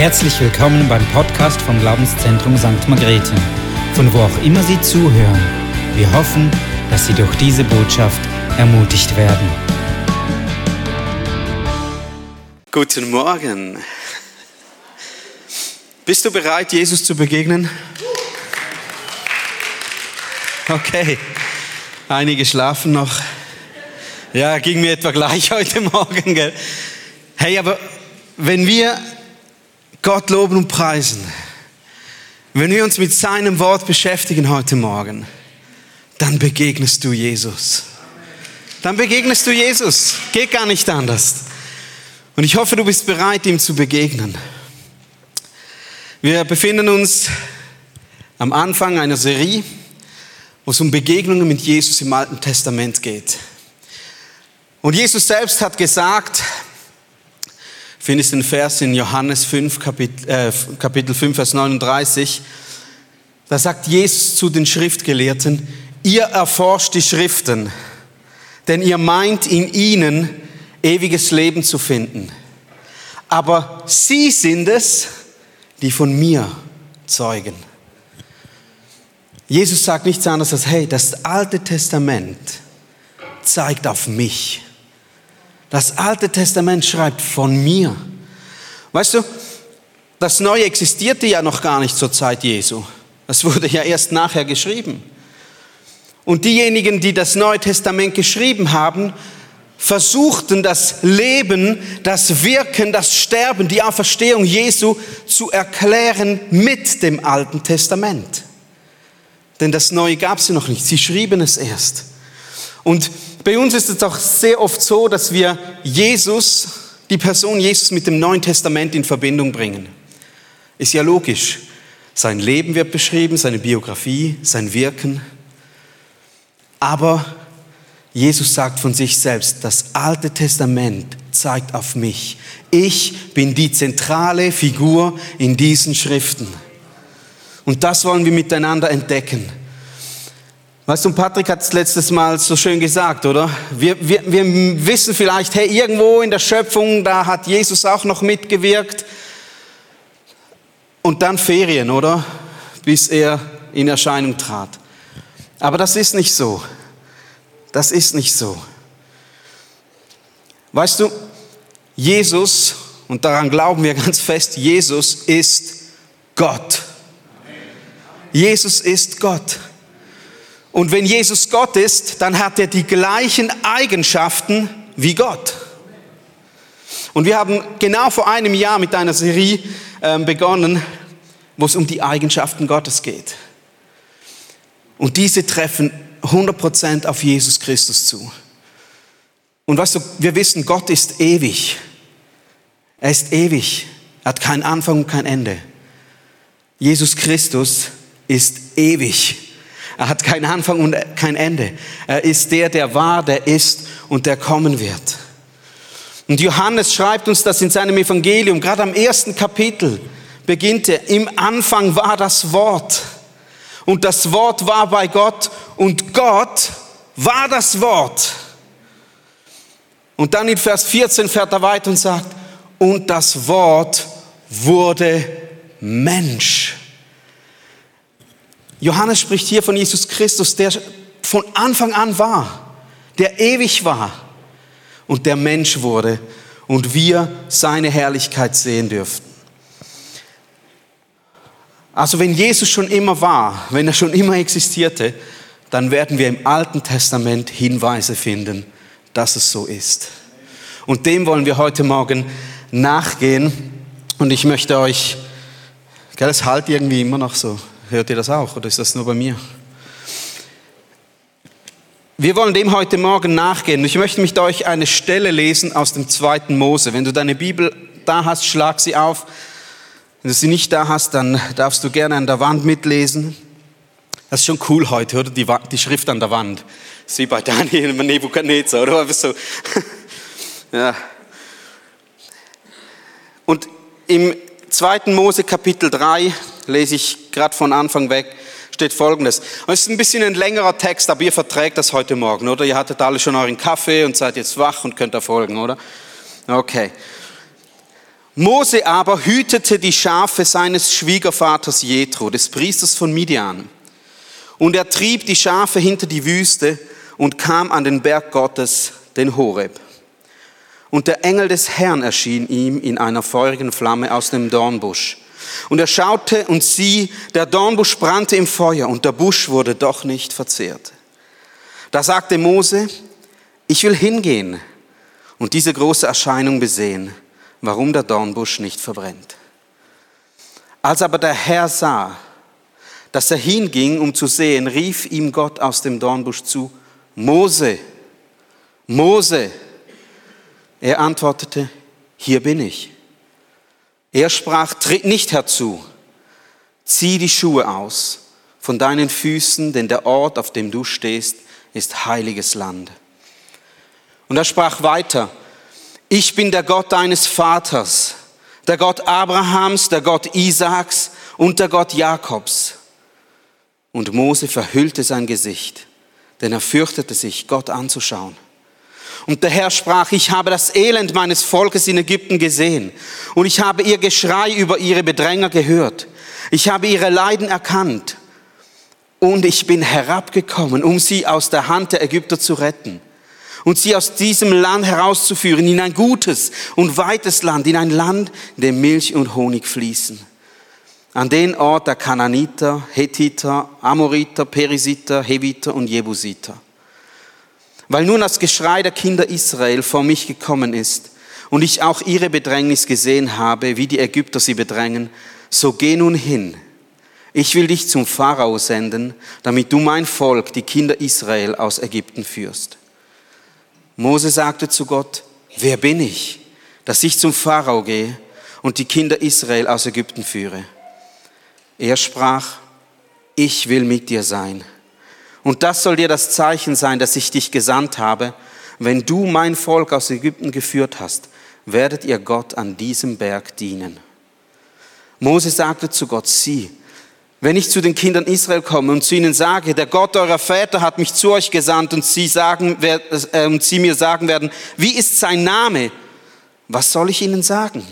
Herzlich willkommen beim Podcast vom Glaubenszentrum St. Margrethe, von wo auch immer Sie zuhören. Wir hoffen, dass Sie durch diese Botschaft ermutigt werden. Guten Morgen. Bist du bereit, Jesus zu begegnen? Okay. Einige schlafen noch. Ja, ging mir etwa gleich heute Morgen. Gell? Hey, aber wenn wir Gott loben und preisen, wenn wir uns mit seinem Wort beschäftigen heute Morgen, dann begegnest du Jesus. Dann begegnest du Jesus. Geht gar nicht anders. Und ich hoffe, du bist bereit, ihm zu begegnen. Wir befinden uns am Anfang einer Serie, wo es um Begegnungen mit Jesus im Alten Testament geht. Und Jesus selbst hat gesagt, findest den Vers in Johannes 5, Kapitel, äh, Kapitel 5, Vers 39. Da sagt Jesus zu den Schriftgelehrten, ihr erforscht die Schriften, denn ihr meint in ihnen ewiges Leben zu finden. Aber sie sind es, die von mir zeugen. Jesus sagt nichts anderes als, hey, das Alte Testament zeigt auf mich. Das Alte Testament schreibt von mir. Weißt du, das Neue existierte ja noch gar nicht zur Zeit Jesu. Das wurde ja erst nachher geschrieben. Und diejenigen, die das Neue Testament geschrieben haben, versuchten das Leben, das Wirken, das Sterben, die Auferstehung Jesu zu erklären mit dem Alten Testament. Denn das Neue gab es ja noch nicht. Sie schrieben es erst. Und bei uns ist es auch sehr oft so, dass wir Jesus, die Person Jesus mit dem Neuen Testament in Verbindung bringen. Ist ja logisch. Sein Leben wird beschrieben, seine Biografie, sein Wirken. Aber Jesus sagt von sich selbst, das Alte Testament zeigt auf mich. Ich bin die zentrale Figur in diesen Schriften. Und das wollen wir miteinander entdecken. Weißt du, Patrick hat es letztes Mal so schön gesagt, oder? Wir, wir, wir wissen vielleicht, hey, irgendwo in der Schöpfung, da hat Jesus auch noch mitgewirkt. Und dann Ferien, oder? Bis er in Erscheinung trat. Aber das ist nicht so. Das ist nicht so. Weißt du, Jesus, und daran glauben wir ganz fest, Jesus ist Gott. Jesus ist Gott. Und wenn Jesus Gott ist, dann hat er die gleichen Eigenschaften wie Gott. Und wir haben genau vor einem Jahr mit einer Serie ähm, begonnen, wo es um die Eigenschaften Gottes geht. Und diese treffen 100% auf Jesus Christus zu. Und weißt du, wir wissen, Gott ist ewig. Er ist ewig. Er hat keinen Anfang und kein Ende. Jesus Christus ist ewig. Er hat keinen Anfang und kein Ende. Er ist der, der war, der ist und der kommen wird. Und Johannes schreibt uns das in seinem Evangelium, gerade am ersten Kapitel beginnt er, im Anfang war das Wort und das Wort war bei Gott und Gott war das Wort. Und dann in Vers 14 fährt er weiter und sagt, und das Wort wurde Mensch Johannes spricht hier von Jesus Christus, der von Anfang an war, der ewig war und der Mensch wurde und wir seine Herrlichkeit sehen dürften. Also wenn Jesus schon immer war, wenn er schon immer existierte, dann werden wir im Alten Testament Hinweise finden, dass es so ist. Und dem wollen wir heute Morgen nachgehen. Und ich möchte euch, gell, es halt irgendwie immer noch so. Hört ihr das auch oder ist das nur bei mir? Wir wollen dem heute Morgen nachgehen. Ich möchte mit euch eine Stelle lesen aus dem zweiten Mose. Wenn du deine Bibel da hast, schlag sie auf. Wenn du sie nicht da hast, dann darfst du gerne an der Wand mitlesen. Das ist schon cool heute, oder? Die, die Schrift an der Wand. Wie bei Daniel und Nebukadnezar, oder? So. ja. Und im zweiten Mose Kapitel 3, lese ich gerade von Anfang weg, steht folgendes. Und es ist ein bisschen ein längerer Text, aber ihr verträgt das heute Morgen, oder? Ihr hattet alle schon euren Kaffee und seid jetzt wach und könnt da folgen, oder? Okay. Mose aber hütete die Schafe seines Schwiegervaters Jethro, des Priesters von Midian. Und er trieb die Schafe hinter die Wüste und kam an den Berg Gottes, den Horeb. Und der Engel des Herrn erschien ihm in einer feurigen Flamme aus dem Dornbusch. Und er schaute und sieh, der Dornbusch brannte im Feuer und der Busch wurde doch nicht verzehrt. Da sagte Mose, ich will hingehen und diese große Erscheinung besehen, warum der Dornbusch nicht verbrennt. Als aber der Herr sah, dass er hinging, um zu sehen, rief ihm Gott aus dem Dornbusch zu, Mose, Mose. Er antwortete, hier bin ich. Er sprach, tritt nicht herzu, zieh die Schuhe aus von deinen Füßen, denn der Ort, auf dem du stehst, ist heiliges Land. Und er sprach weiter, ich bin der Gott deines Vaters, der Gott Abrahams, der Gott Isaaks und der Gott Jakobs. Und Mose verhüllte sein Gesicht, denn er fürchtete sich, Gott anzuschauen. Und der Herr sprach, ich habe das Elend meines Volkes in Ägypten gesehen und ich habe ihr Geschrei über ihre Bedränger gehört. Ich habe ihre Leiden erkannt und ich bin herabgekommen, um sie aus der Hand der Ägypter zu retten und sie aus diesem Land herauszuführen in ein gutes und weites Land, in ein Land, in dem Milch und Honig fließen. An den Ort der Kananiter, Hethiter, Amoriter, Perisiter, Heviter und Jebusiter. Weil nun das Geschrei der Kinder Israel vor mich gekommen ist und ich auch ihre Bedrängnis gesehen habe, wie die Ägypter sie bedrängen, so geh nun hin. Ich will dich zum Pharao senden, damit du mein Volk, die Kinder Israel, aus Ägypten führst. Mose sagte zu Gott, wer bin ich, dass ich zum Pharao gehe und die Kinder Israel aus Ägypten führe? Er sprach, ich will mit dir sein und das soll dir das Zeichen sein, dass ich dich gesandt habe. Wenn du mein Volk aus Ägypten geführt hast, werdet ihr Gott an diesem Berg dienen. Mose sagte zu Gott, sieh, wenn ich zu den Kindern Israel komme und zu ihnen sage, der Gott eurer Väter hat mich zu euch gesandt und sie, sagen, äh, und sie mir sagen werden, wie ist sein Name? Was soll ich ihnen sagen?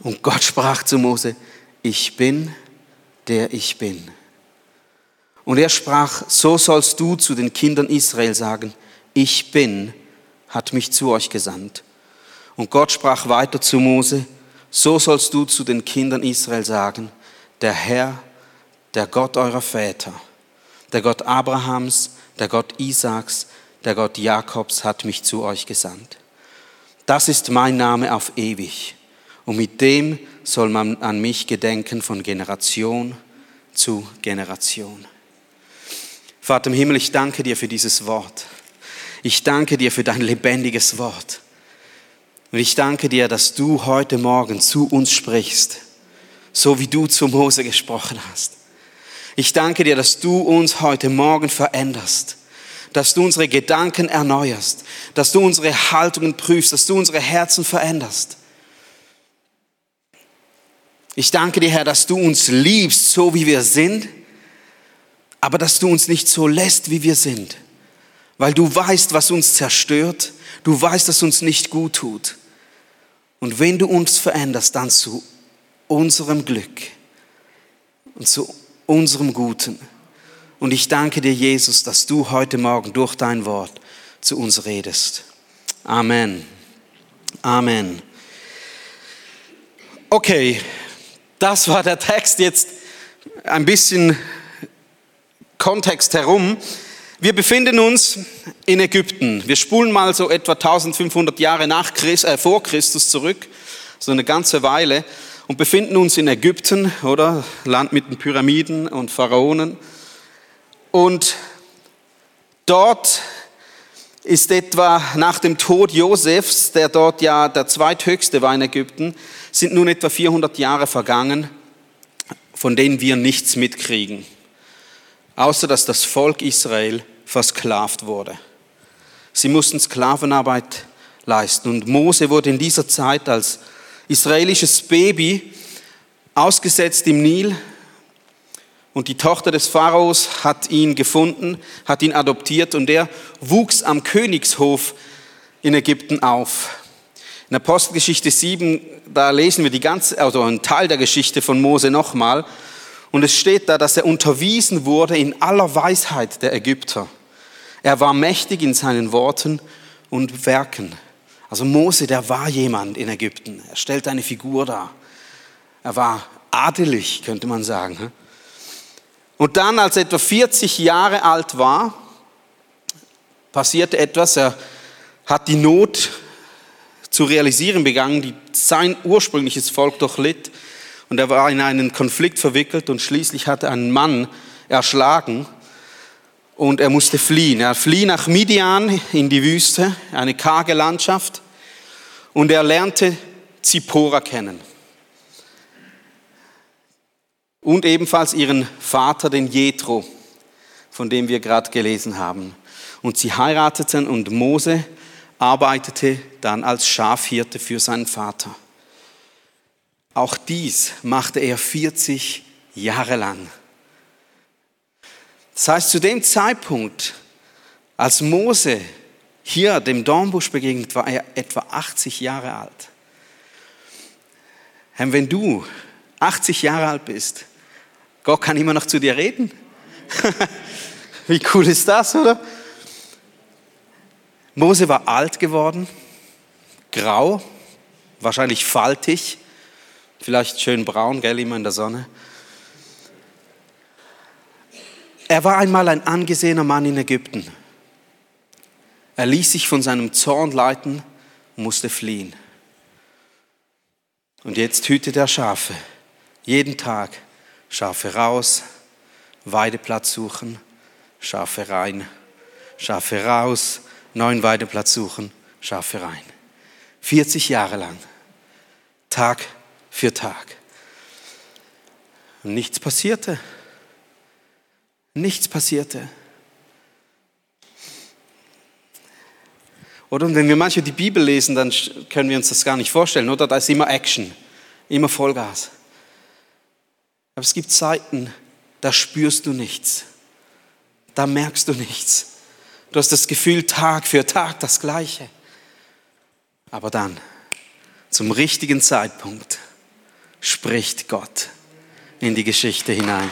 Und Gott sprach zu Mose, ich bin, der ich bin. Und er sprach, so sollst du zu den Kindern Israel sagen, ich bin, hat mich zu euch gesandt. Und Gott sprach weiter zu Mose, so sollst du zu den Kindern Israel sagen, der Herr, der Gott eurer Väter, der Gott Abrahams, der Gott Isaaks, der Gott Jakobs hat mich zu euch gesandt. Das ist mein Name auf ewig. Und mit dem soll man an mich gedenken von Generation zu Generation. Vater im Himmel, ich danke dir für dieses Wort. Ich danke dir für dein lebendiges Wort. Und ich danke dir, dass du heute Morgen zu uns sprichst, so wie du zu Mose gesprochen hast. Ich danke dir, dass du uns heute Morgen veränderst, dass du unsere Gedanken erneuerst, dass du unsere Haltungen prüfst, dass du unsere Herzen veränderst. Ich danke dir, Herr, dass du uns liebst, so wie wir sind aber dass du uns nicht so lässt, wie wir sind, weil du weißt, was uns zerstört, du weißt, dass uns nicht gut tut. Und wenn du uns veränderst, dann zu unserem Glück und zu unserem Guten. Und ich danke dir, Jesus, dass du heute Morgen durch dein Wort zu uns redest. Amen. Amen. Okay, das war der Text jetzt ein bisschen Kontext herum. Wir befinden uns in Ägypten. Wir spulen mal so etwa 1500 Jahre nach Christ, äh, vor Christus zurück, so eine ganze Weile, und befinden uns in Ägypten, oder? Land mit den Pyramiden und Pharaonen. Und dort ist etwa nach dem Tod Josefs, der dort ja der zweithöchste war in Ägypten, sind nun etwa 400 Jahre vergangen, von denen wir nichts mitkriegen außer dass das Volk Israel versklavt wurde. Sie mussten Sklavenarbeit leisten und Mose wurde in dieser Zeit als israelisches Baby ausgesetzt im Nil und die Tochter des Pharaos hat ihn gefunden, hat ihn adoptiert und er wuchs am Königshof in Ägypten auf. In Apostelgeschichte 7, da lesen wir die ganze, also einen Teil der Geschichte von Mose nochmal. Und es steht da, dass er unterwiesen wurde in aller Weisheit der Ägypter. Er war mächtig in seinen Worten und Werken. Also Mose, der war jemand in Ägypten. Er stellt eine Figur dar. Er war adelig, könnte man sagen. Und dann, als er etwa 40 Jahre alt war, passierte etwas. Er hat die Not zu realisieren begangen, die sein ursprüngliches Volk durchlitt. Und er war in einen Konflikt verwickelt und schließlich hat er einen Mann erschlagen und er musste fliehen. Er flieh nach Midian in die Wüste, eine karge Landschaft und er lernte Zippora kennen. Und ebenfalls ihren Vater, den Jethro, von dem wir gerade gelesen haben. Und sie heirateten und Mose arbeitete dann als Schafhirte für seinen Vater. Auch dies machte er 40 Jahre lang. Das heißt, zu dem Zeitpunkt, als Mose hier dem Dornbusch begegnet, war er etwa 80 Jahre alt. Wenn du 80 Jahre alt bist, Gott kann immer noch zu dir reden. Wie cool ist das, oder? Mose war alt geworden, grau, wahrscheinlich faltig, vielleicht schön braun, gell, immer in der Sonne. Er war einmal ein angesehener Mann in Ägypten. Er ließ sich von seinem Zorn leiten musste fliehen. Und jetzt hütet er Schafe. Jeden Tag Schafe raus, Weideplatz suchen, Schafe rein, Schafe raus, neuen Weideplatz suchen, Schafe rein. 40 Jahre lang, Tag für Tag. Und nichts passierte. Nichts passierte. Oder und wenn wir manchmal die Bibel lesen, dann können wir uns das gar nicht vorstellen, oder? Da ist immer Action, immer Vollgas. Aber es gibt Zeiten, da spürst du nichts. Da merkst du nichts. Du hast das Gefühl, Tag für Tag das Gleiche. Aber dann, zum richtigen Zeitpunkt, spricht Gott in die Geschichte hinein.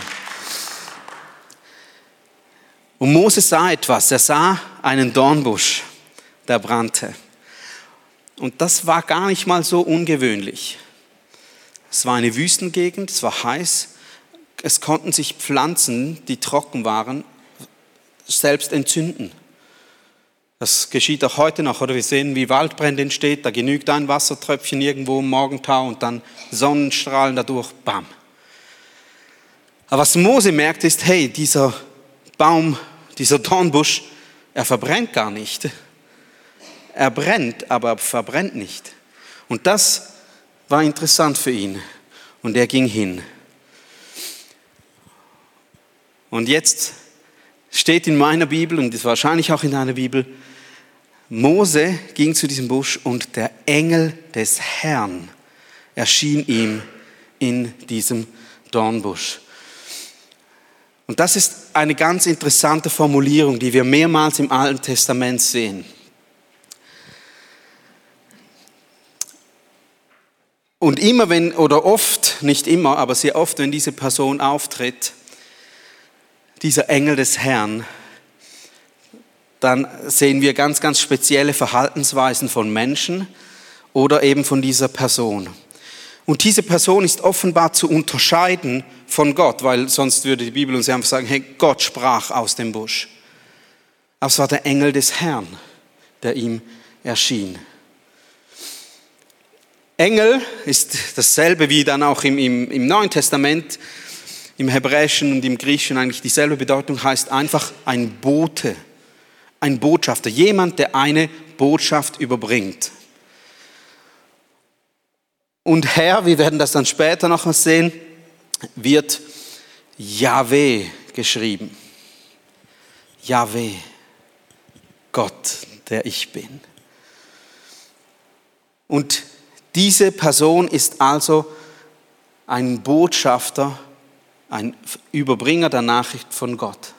Und Moses sah etwas. Er sah einen Dornbusch, der brannte. Und das war gar nicht mal so ungewöhnlich. Es war eine Wüstengegend, es war heiß. Es konnten sich Pflanzen, die trocken waren, selbst entzünden. Das geschieht auch heute noch, oder? Wir sehen, wie Waldbrände entsteht. Da genügt ein Wassertröpfchen irgendwo im Morgentau und dann Sonnenstrahlen dadurch, bam. Aber was Mose merkt ist, hey, dieser Baum, dieser Dornbusch, er verbrennt gar nicht. Er brennt, aber verbrennt nicht. Und das war interessant für ihn. Und er ging hin. Und jetzt steht in meiner Bibel und ist wahrscheinlich auch in deiner Bibel, Mose ging zu diesem Busch und der Engel des Herrn erschien ihm in diesem Dornbusch. Und das ist eine ganz interessante Formulierung, die wir mehrmals im Alten Testament sehen. Und immer wenn, oder oft, nicht immer, aber sehr oft, wenn diese Person auftritt, dieser Engel des Herrn, dann sehen wir ganz, ganz spezielle Verhaltensweisen von Menschen oder eben von dieser Person. Und diese Person ist offenbar zu unterscheiden von Gott, weil sonst würde die Bibel uns einfach sagen, hey, Gott sprach aus dem Busch. Aber es war der Engel des Herrn, der ihm erschien. Engel ist dasselbe wie dann auch im, im, im Neuen Testament, im Hebräischen und im Griechischen eigentlich dieselbe Bedeutung, heißt einfach ein Bote ein Botschafter, jemand, der eine Botschaft überbringt. Und Herr, wir werden das dann später noch sehen, wird Yahweh geschrieben. Yahweh, Gott, der ich bin. Und diese Person ist also ein Botschafter, ein Überbringer der Nachricht von Gott.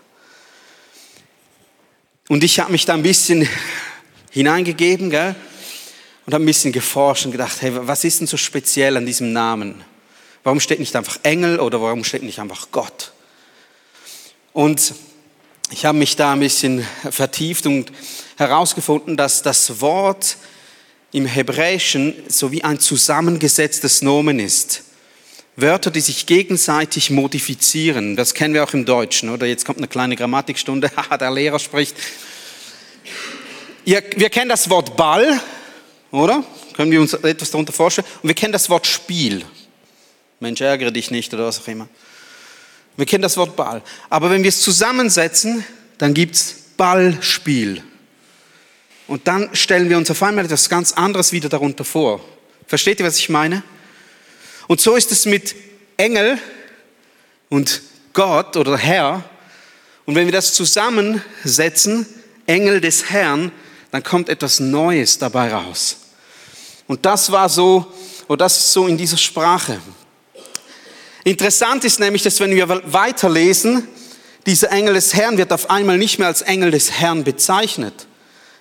Und ich habe mich da ein bisschen hineingegeben, gell? und habe ein bisschen geforscht und gedacht, hey, was ist denn so speziell an diesem Namen? Warum steht nicht einfach Engel oder warum steht nicht einfach Gott? Und ich habe mich da ein bisschen vertieft und herausgefunden, dass das Wort im Hebräischen so wie ein zusammengesetztes Nomen ist. Wörter, die sich gegenseitig modifizieren. Das kennen wir auch im Deutschen, oder? Jetzt kommt eine kleine Grammatikstunde. Der Lehrer spricht. wir kennen das Wort Ball, oder? Können wir uns etwas darunter vorstellen? Und wir kennen das Wort Spiel. Mensch, ärgere dich nicht oder was auch immer. Wir kennen das Wort Ball. Aber wenn wir es zusammensetzen, dann gibt es Ballspiel. Und dann stellen wir uns auf einmal etwas ganz anderes wieder darunter vor. Versteht ihr, was ich meine? Und so ist es mit Engel und Gott oder Herr. Und wenn wir das zusammensetzen, Engel des Herrn, dann kommt etwas Neues dabei raus. Und das war so, oder das ist so in dieser Sprache. Interessant ist nämlich, dass wenn wir weiterlesen, dieser Engel des Herrn wird auf einmal nicht mehr als Engel des Herrn bezeichnet.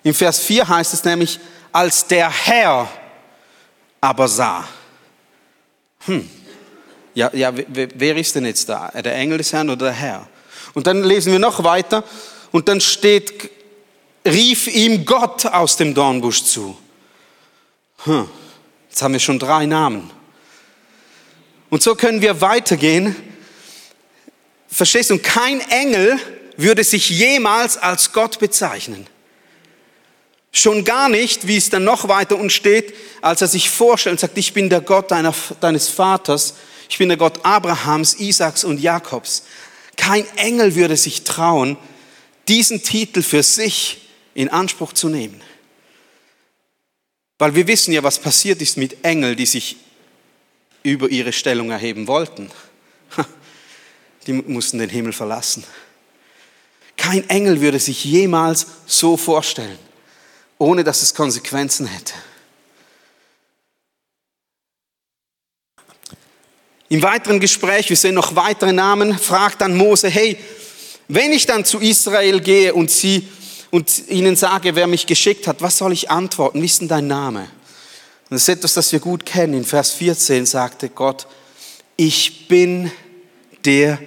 Im Vers 4 heißt es nämlich, als der Herr aber sah. Hm. Ja, ja, wer ist denn jetzt da? Der Engel des Herrn oder der Herr? Und dann lesen wir noch weiter und dann steht, rief ihm Gott aus dem Dornbusch zu. Hm. Jetzt haben wir schon drei Namen. Und so können wir weitergehen. Verstehst du? Und kein Engel würde sich jemals als Gott bezeichnen. Schon gar nicht, wie es dann noch weiter uns steht, als er sich vorstellt und sagt, ich bin der Gott deiner, deines Vaters, ich bin der Gott Abrahams, Isaaks und Jakobs. Kein Engel würde sich trauen, diesen Titel für sich in Anspruch zu nehmen. Weil wir wissen ja, was passiert ist mit Engeln, die sich über ihre Stellung erheben wollten. Die mussten den Himmel verlassen. Kein Engel würde sich jemals so vorstellen ohne dass es Konsequenzen hätte. Im weiteren Gespräch, wir sehen noch weitere Namen, fragt dann Mose, hey, wenn ich dann zu Israel gehe und, sie, und ihnen sage, wer mich geschickt hat, was soll ich antworten? Wie ist denn dein Name? Und das ist etwas, das wir gut kennen. In Vers 14 sagte Gott, ich bin der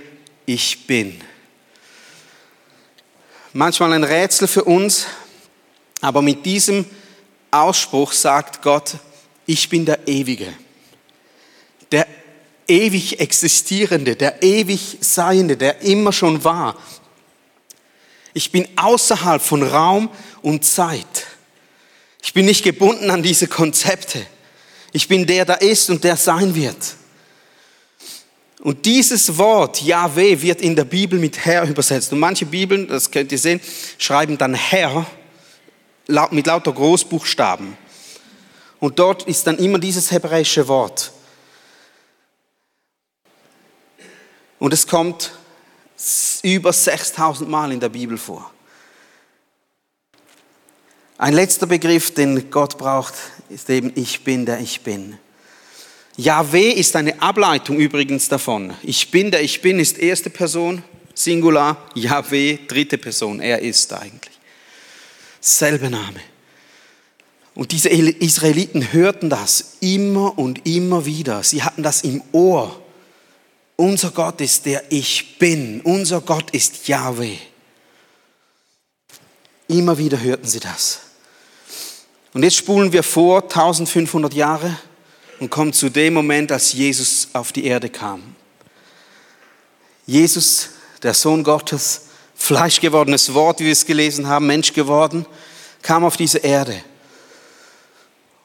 ich bin. Manchmal ein Rätsel für uns, aber mit diesem Ausspruch sagt Gott, ich bin der Ewige, der ewig Existierende, der ewig Seiende, der immer schon war. Ich bin außerhalb von Raum und Zeit. Ich bin nicht gebunden an diese Konzepte. Ich bin der, der ist und der sein wird. Und dieses Wort Yahweh wird in der Bibel mit Herr übersetzt. Und manche Bibeln, das könnt ihr sehen, schreiben dann Herr mit lauter Großbuchstaben. Und dort ist dann immer dieses hebräische Wort. Und es kommt über 6000 Mal in der Bibel vor. Ein letzter Begriff, den Gott braucht, ist eben Ich bin, der ich bin. Yahweh ist eine Ableitung übrigens davon. Ich bin, der ich bin, ist erste Person, Singular. Yahweh, dritte Person. Er ist eigentlich selbe Name. Und diese Israeliten hörten das immer und immer wieder. Sie hatten das im Ohr. Unser Gott ist der Ich bin. Unser Gott ist Yahweh. Immer wieder hörten sie das. Und jetzt spulen wir vor 1500 Jahre und kommen zu dem Moment, als Jesus auf die Erde kam. Jesus, der Sohn Gottes, Fleisch gewordenes Wort, wie wir es gelesen haben, Mensch geworden, kam auf diese Erde.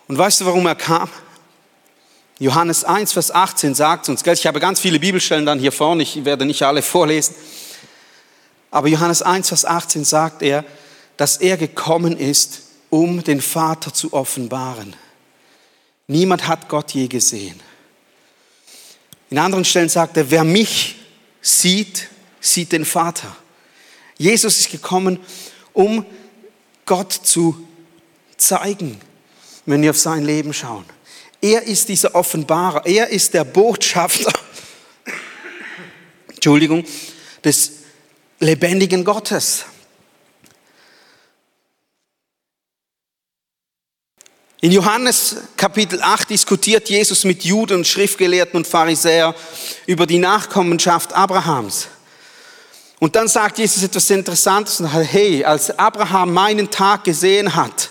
Und weißt du, warum er kam? Johannes 1, Vers 18 sagt uns, ich habe ganz viele Bibelstellen dann hier vorne, ich werde nicht alle vorlesen, aber Johannes 1, Vers 18 sagt er, dass er gekommen ist, um den Vater zu offenbaren. Niemand hat Gott je gesehen. In anderen Stellen sagt er, wer mich sieht, sieht den Vater. Jesus ist gekommen, um Gott zu zeigen, wenn wir auf sein Leben schauen. Er ist dieser Offenbarer, er ist der Botschafter, Entschuldigung, des lebendigen Gottes. In Johannes Kapitel 8 diskutiert Jesus mit Juden, Schriftgelehrten und Pharisäern über die Nachkommenschaft Abrahams. Und dann sagt Jesus etwas Interessantes und sagt, hey, als Abraham meinen Tag gesehen hat,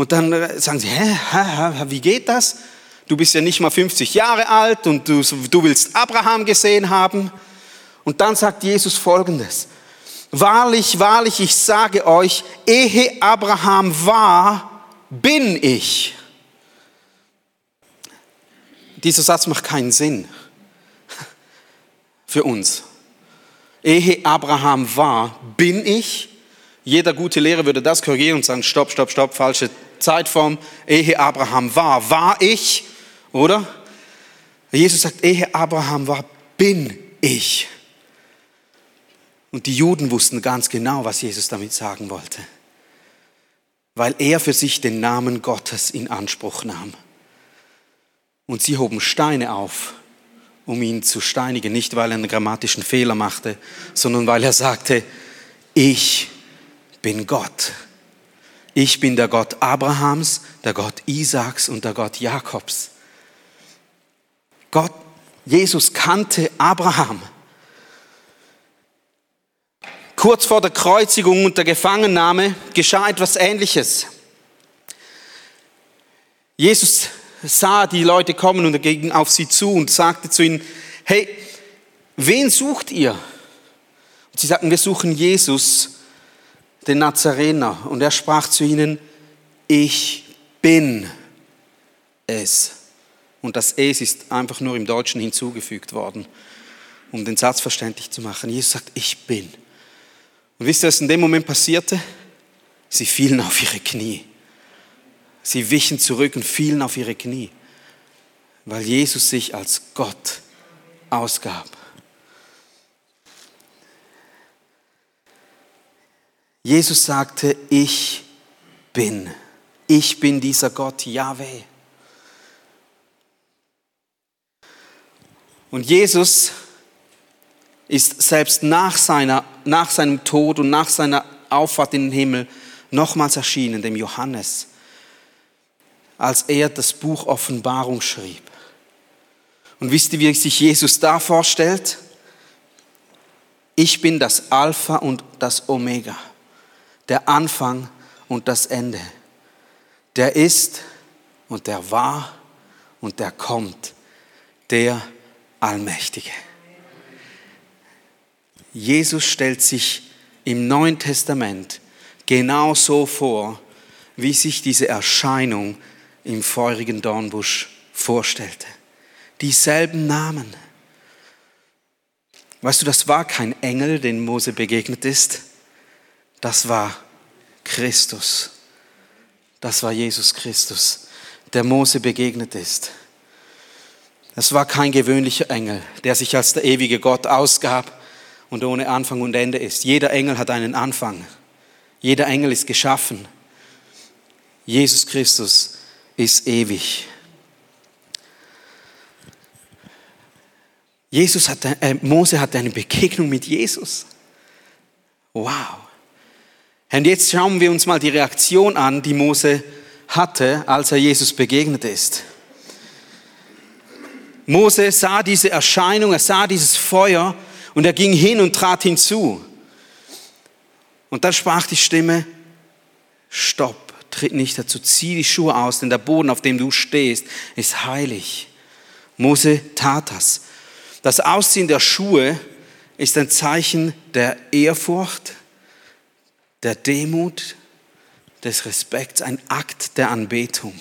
und dann äh, sagen sie, hä, hä, wie geht das? Du bist ja nicht mal 50 Jahre alt und du, du willst Abraham gesehen haben. Und dann sagt Jesus Folgendes. Wahrlich, wahrlich, ich sage euch, ehe Abraham war, bin ich. Dieser Satz macht keinen Sinn für uns. Ehe Abraham war, bin ich. Jeder gute Lehrer würde das korrigieren und sagen, stopp, stopp, stopp, falsche Zeitform. Ehe Abraham war, war ich, oder? Jesus sagt, ehe Abraham war, bin ich. Und die Juden wussten ganz genau, was Jesus damit sagen wollte weil er für sich den Namen Gottes in Anspruch nahm. Und sie hoben Steine auf, um ihn zu steinigen, nicht weil er einen grammatischen Fehler machte, sondern weil er sagte, ich bin Gott. Ich bin der Gott Abrahams, der Gott Isaaks und der Gott Jakobs. Gott, Jesus kannte Abraham. Kurz vor der Kreuzigung und der Gefangennahme geschah etwas Ähnliches. Jesus sah die Leute kommen und er ging auf sie zu und sagte zu ihnen, hey, wen sucht ihr? Und sie sagten, wir suchen Jesus, den Nazarener. Und er sprach zu ihnen, ich bin es. Und das Es ist einfach nur im Deutschen hinzugefügt worden, um den Satz verständlich zu machen. Jesus sagt, ich bin. Und wisst ihr, was in dem Moment passierte? Sie fielen auf ihre Knie. Sie wichen zurück und fielen auf ihre Knie, weil Jesus sich als Gott ausgab. Jesus sagte, ich bin. Ich bin dieser Gott, Yahweh. Und Jesus ist selbst nach, seiner, nach seinem Tod und nach seiner Auffahrt in den Himmel nochmals erschienen, dem Johannes, als er das Buch Offenbarung schrieb. Und wisst ihr, wie sich Jesus da vorstellt? Ich bin das Alpha und das Omega, der Anfang und das Ende. Der ist und der war und der kommt, der Allmächtige. Jesus stellt sich im Neuen Testament genau so vor, wie sich diese Erscheinung im feurigen Dornbusch vorstellte. Dieselben Namen. Weißt du, das war kein Engel, den Mose begegnet ist. Das war Christus. Das war Jesus Christus, der Mose begegnet ist. Das war kein gewöhnlicher Engel, der sich als der ewige Gott ausgab und ohne Anfang und Ende ist. Jeder Engel hat einen Anfang. Jeder Engel ist geschaffen. Jesus Christus ist ewig. Jesus hatte, äh, Mose hatte eine Begegnung mit Jesus. Wow. Und jetzt schauen wir uns mal die Reaktion an, die Mose hatte, als er Jesus begegnet ist. Mose sah diese Erscheinung, er sah dieses Feuer und er ging hin und trat hinzu. Und dann sprach die Stimme, stopp, tritt nicht dazu, zieh die Schuhe aus, denn der Boden, auf dem du stehst, ist heilig. Mose tat das. Das Ausziehen der Schuhe ist ein Zeichen der Ehrfurcht, der Demut, des Respekts, ein Akt der Anbetung,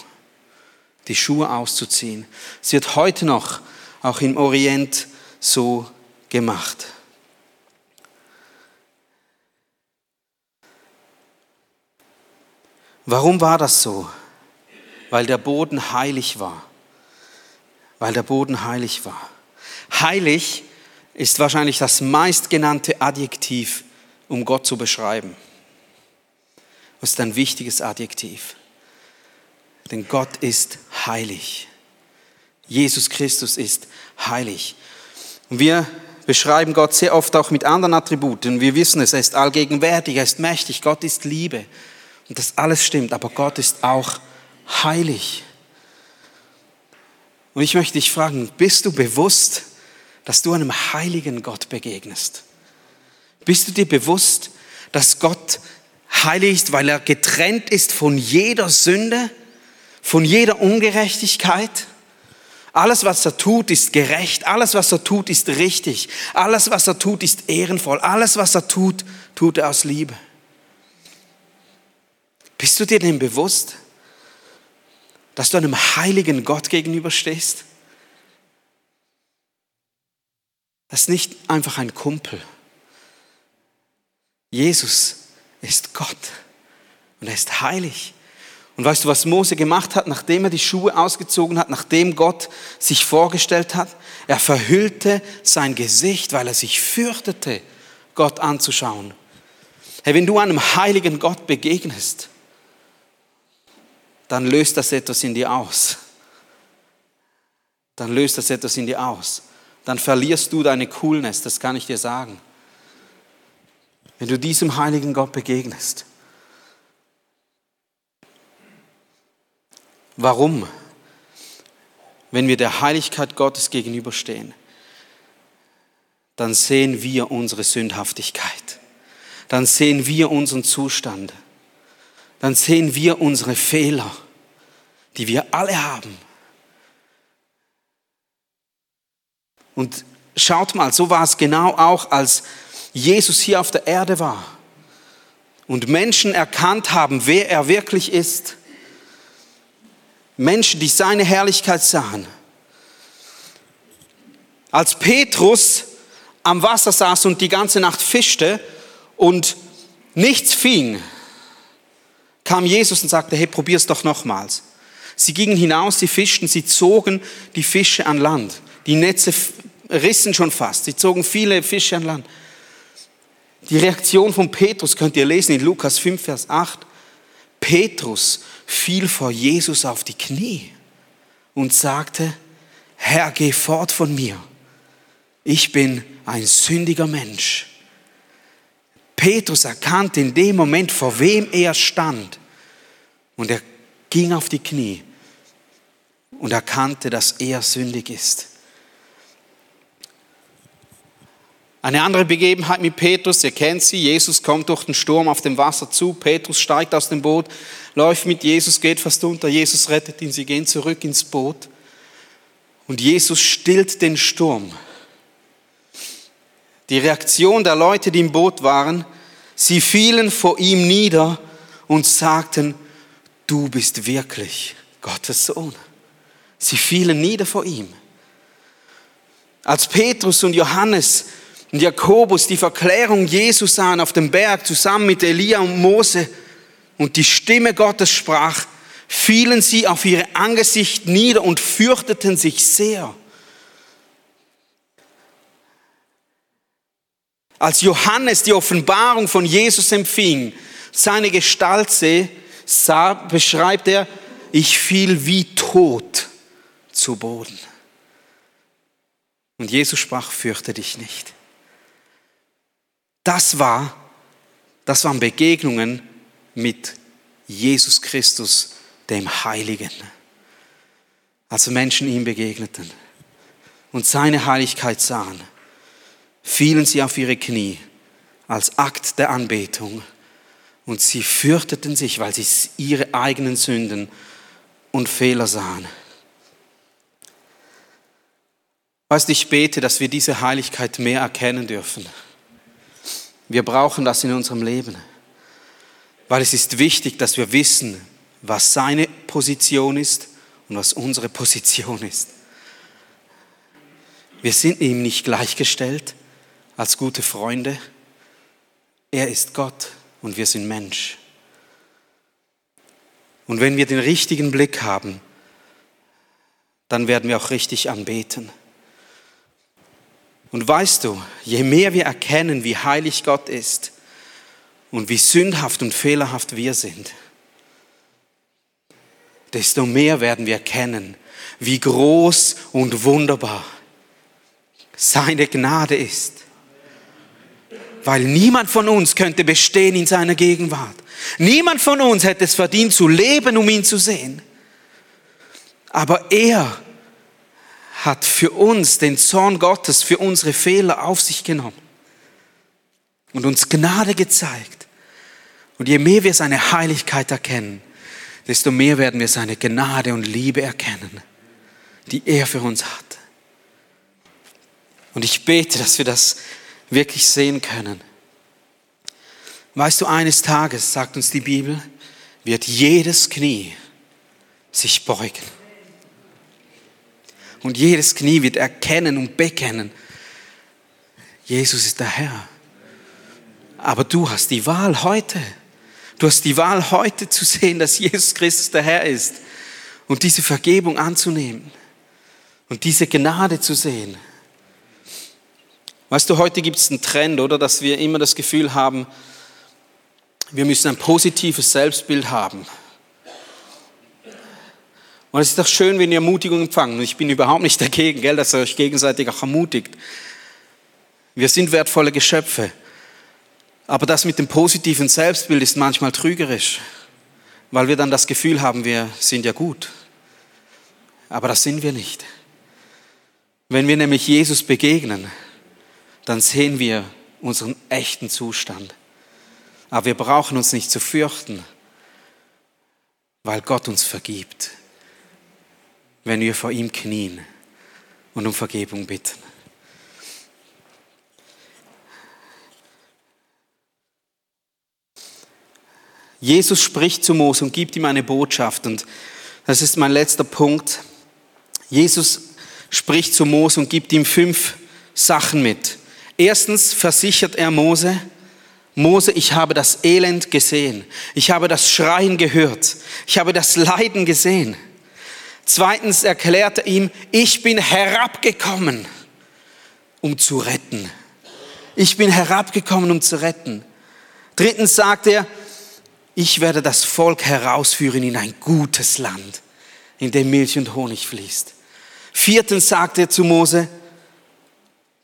die Schuhe auszuziehen. Es wird heute noch auch im Orient so gemacht. Warum war das so? Weil der Boden heilig war. Weil der Boden heilig war. Heilig ist wahrscheinlich das meistgenannte Adjektiv, um Gott zu beschreiben. Das ist ein wichtiges Adjektiv. Denn Gott ist heilig. Jesus Christus ist heilig. Und wir beschreiben Gott sehr oft auch mit anderen Attributen. Wir wissen es, er ist allgegenwärtig, er ist mächtig, Gott ist Liebe. Und das alles stimmt, aber Gott ist auch heilig. Und ich möchte dich fragen, bist du bewusst, dass du einem heiligen Gott begegnest? Bist du dir bewusst, dass Gott heilig ist, weil er getrennt ist von jeder Sünde, von jeder Ungerechtigkeit? Alles, was er tut, ist gerecht. Alles, was er tut, ist richtig. Alles, was er tut, ist ehrenvoll. Alles, was er tut, tut er aus Liebe. Bist du dir dem bewusst, dass du einem heiligen Gott gegenüberstehst? Das ist nicht einfach ein Kumpel. Jesus ist Gott und er ist heilig. Und weißt du, was Mose gemacht hat, nachdem er die Schuhe ausgezogen hat, nachdem Gott sich vorgestellt hat? Er verhüllte sein Gesicht, weil er sich fürchtete, Gott anzuschauen. Hey, wenn du einem heiligen Gott begegnest, dann löst das etwas in dir aus. Dann löst das etwas in dir aus. Dann verlierst du deine Coolness, das kann ich dir sagen. Wenn du diesem heiligen Gott begegnest. Warum? Wenn wir der Heiligkeit Gottes gegenüberstehen, dann sehen wir unsere Sündhaftigkeit. Dann sehen wir unseren Zustand. Dann sehen wir unsere Fehler, die wir alle haben. Und schaut mal, so war es genau auch, als Jesus hier auf der Erde war und Menschen erkannt haben, wer er wirklich ist Menschen, die seine Herrlichkeit sahen. Als Petrus am Wasser saß und die ganze Nacht fischte und nichts fing, kam Jesus und sagte, hey, probier's doch nochmals. Sie gingen hinaus, sie fischten, sie zogen die Fische an Land. Die Netze rissen schon fast, sie zogen viele Fische an Land. Die Reaktion von Petrus könnt ihr lesen in Lukas 5, Vers 8. Petrus fiel vor Jesus auf die Knie und sagte, Herr, geh fort von mir. Ich bin ein sündiger Mensch. Petrus erkannte in dem Moment, vor wem er stand. Und er ging auf die Knie und erkannte, dass er sündig ist. Eine andere Begebenheit mit Petrus, ihr kennt sie, Jesus kommt durch den Sturm auf dem Wasser zu, Petrus steigt aus dem Boot, läuft mit Jesus, geht fast unter, Jesus rettet ihn, sie gehen zurück ins Boot und Jesus stillt den Sturm. Die Reaktion der Leute, die im Boot waren, sie fielen vor ihm nieder und sagten, du bist wirklich Gottes Sohn. Sie fielen nieder vor ihm. Als Petrus und Johannes und Jakobus die Verklärung Jesus sahen auf dem Berg zusammen mit Elia und Mose und die Stimme Gottes sprach, fielen sie auf ihre Angesicht nieder und fürchteten sich sehr. Als Johannes die Offenbarung von Jesus empfing, seine Gestalt sah, beschreibt er, ich fiel wie tot zu Boden. Und Jesus sprach, fürchte dich nicht. Das war, das waren Begegnungen mit Jesus Christus, dem Heiligen. Als Menschen ihm begegneten und seine Heiligkeit sahen, fielen sie auf ihre Knie als Akt der Anbetung und sie fürchteten sich, weil sie ihre eigenen Sünden und Fehler sahen. Weißt du, ich bete, dass wir diese Heiligkeit mehr erkennen dürfen. Wir brauchen das in unserem Leben, weil es ist wichtig, dass wir wissen, was seine Position ist und was unsere Position ist. Wir sind ihm nicht gleichgestellt als gute Freunde. Er ist Gott und wir sind Mensch. Und wenn wir den richtigen Blick haben, dann werden wir auch richtig anbeten. Und weißt du, je mehr wir erkennen, wie heilig Gott ist und wie sündhaft und fehlerhaft wir sind, desto mehr werden wir erkennen, wie groß und wunderbar seine Gnade ist. Weil niemand von uns könnte bestehen in seiner Gegenwart. Niemand von uns hätte es verdient zu leben, um ihn zu sehen. Aber er hat für uns den Zorn Gottes, für unsere Fehler auf sich genommen und uns Gnade gezeigt. Und je mehr wir seine Heiligkeit erkennen, desto mehr werden wir seine Gnade und Liebe erkennen, die er für uns hat. Und ich bete, dass wir das wirklich sehen können. Weißt du, eines Tages, sagt uns die Bibel, wird jedes Knie sich beugen. Und jedes Knie wird erkennen und bekennen, Jesus ist der Herr. Aber du hast die Wahl heute. Du hast die Wahl heute zu sehen, dass Jesus Christus der Herr ist und diese Vergebung anzunehmen und diese Gnade zu sehen. Weißt du, heute gibt es einen Trend, oder, dass wir immer das Gefühl haben, wir müssen ein positives Selbstbild haben. Und es ist doch schön, wenn ihr Ermutigung empfangen. Und ich bin überhaupt nicht dagegen, gell, dass ihr euch gegenseitig auch ermutigt. Wir sind wertvolle Geschöpfe. Aber das mit dem positiven Selbstbild ist manchmal trügerisch, weil wir dann das Gefühl haben, wir sind ja gut. Aber das sind wir nicht. Wenn wir nämlich Jesus begegnen, dann sehen wir unseren echten Zustand. Aber wir brauchen uns nicht zu fürchten, weil Gott uns vergibt, wenn wir vor ihm knien und um Vergebung bitten. Jesus spricht zu Mose und gibt ihm eine Botschaft und das ist mein letzter Punkt. Jesus spricht zu Mose und gibt ihm fünf Sachen mit. Erstens versichert er Mose, Mose, ich habe das Elend gesehen. Ich habe das Schreien gehört. Ich habe das Leiden gesehen. Zweitens erklärt er ihm, ich bin herabgekommen, um zu retten. Ich bin herabgekommen, um zu retten. Drittens sagt er, ich werde das Volk herausführen in ein gutes Land, in dem Milch und Honig fließt. Viertens sagt er zu Mose,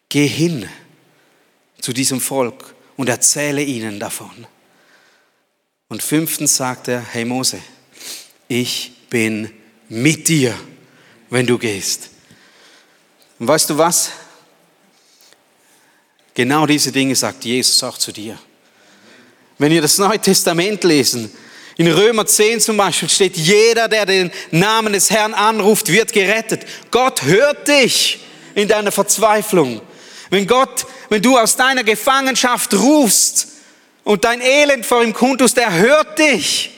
geh hin zu diesem Volk und erzähle ihnen davon. Und fünftens sagt er, hey Mose, ich bin mit dir, wenn du gehst. Und weißt du was? Genau diese Dinge sagt Jesus auch zu dir. Wenn ihr das Neue Testament lesen, in Römer 10 zum Beispiel steht, jeder, der den Namen des Herrn anruft, wird gerettet. Gott hört dich in deiner Verzweiflung. Wenn Gott, wenn du aus deiner Gefangenschaft rufst und dein Elend vor ihm kundtust, er hört dich.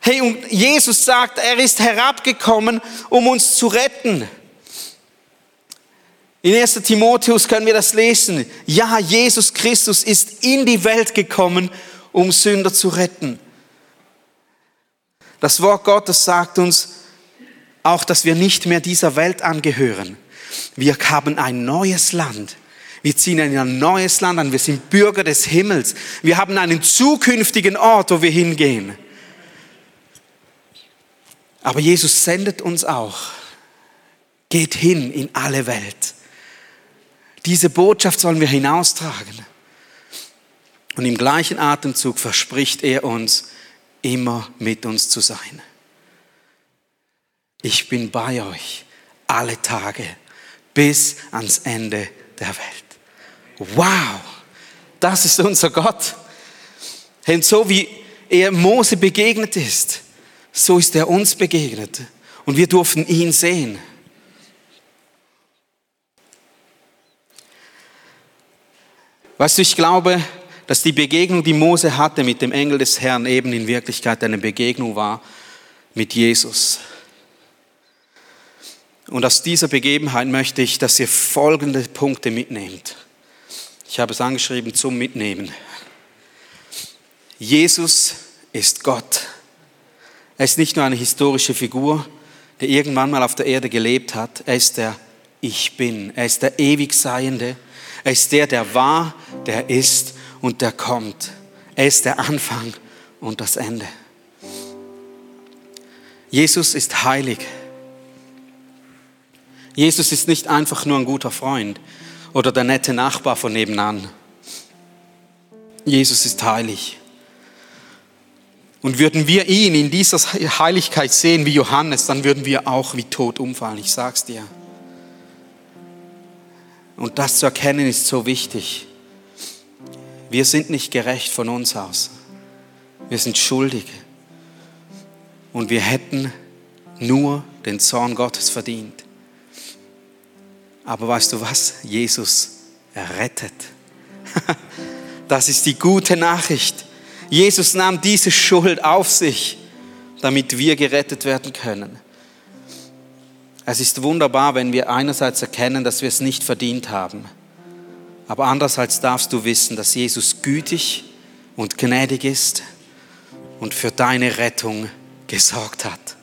Hey, und Jesus sagt, er ist herabgekommen, um uns zu retten. In 1. Timotheus können wir das lesen. Ja, Jesus Christus ist in die Welt gekommen, um Sünder zu retten. Das Wort Gottes sagt uns auch, dass wir nicht mehr dieser Welt angehören. Wir haben ein neues Land. Wir ziehen in ein neues Land an. Wir sind Bürger des Himmels. Wir haben einen zukünftigen Ort, wo wir hingehen. Aber Jesus sendet uns auch. Geht hin in alle Welt. Diese Botschaft sollen wir hinaustragen. Und im gleichen Atemzug verspricht er uns, immer mit uns zu sein. Ich bin bei euch alle Tage bis ans Ende der Welt. Wow, das ist unser Gott. Und so wie er Mose begegnet ist, so ist er uns begegnet. Und wir durften ihn sehen. Weißt du, ich glaube, dass die Begegnung, die Mose hatte mit dem Engel des Herrn, eben in Wirklichkeit eine Begegnung war mit Jesus. Und aus dieser Begebenheit möchte ich, dass ihr folgende Punkte mitnehmt. Ich habe es angeschrieben zum Mitnehmen. Jesus ist Gott. Er ist nicht nur eine historische Figur, der irgendwann mal auf der Erde gelebt hat. Er ist der Ich Bin. Er ist der ewig Seiende. Er ist der, der war, der ist und der kommt. Er ist der Anfang und das Ende. Jesus ist heilig. Jesus ist nicht einfach nur ein guter Freund oder der nette Nachbar von nebenan. Jesus ist heilig. Und würden wir ihn in dieser Heiligkeit sehen wie Johannes, dann würden wir auch wie tot umfallen, ich sag's dir. Und das zu erkennen ist so wichtig. Wir sind nicht gerecht von uns aus. Wir sind schuldig. Und wir hätten nur den Zorn Gottes verdient. Aber weißt du was? Jesus errettet. Das ist die gute Nachricht. Jesus nahm diese Schuld auf sich, damit wir gerettet werden können. Es ist wunderbar, wenn wir einerseits erkennen, dass wir es nicht verdient haben, aber andererseits darfst du wissen, dass Jesus gütig und gnädig ist und für deine Rettung gesorgt hat.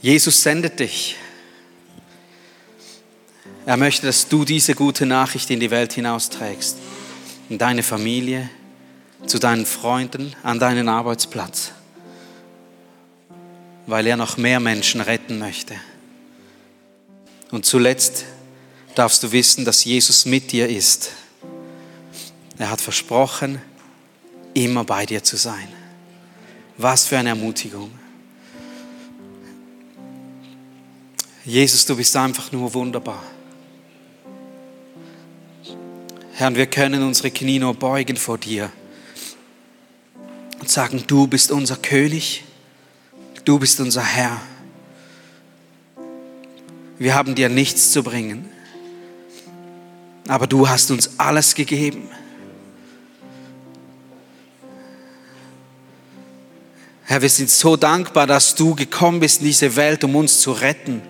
Jesus sendet dich. Er möchte, dass du diese gute Nachricht in die Welt hinausträgst, in deine Familie, zu deinen Freunden, an deinen Arbeitsplatz, weil er noch mehr Menschen retten möchte. Und zuletzt darfst du wissen, dass Jesus mit dir ist. Er hat versprochen, immer bei dir zu sein. Was für eine Ermutigung. Jesus, du bist einfach nur wunderbar. Herr, wir können unsere Knie nur beugen vor dir und sagen, du bist unser König, du bist unser Herr. Wir haben dir nichts zu bringen, aber du hast uns alles gegeben. Herr, wir sind so dankbar, dass du gekommen bist in diese Welt, um uns zu retten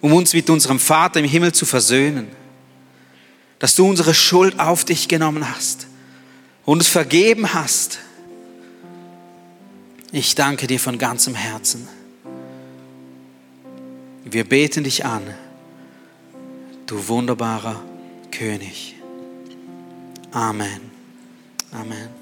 um uns mit unserem Vater im Himmel zu versöhnen. Dass du unsere Schuld auf dich genommen hast und uns vergeben hast. Ich danke dir von ganzem Herzen. Wir beten dich an, du wunderbarer König. Amen. Amen.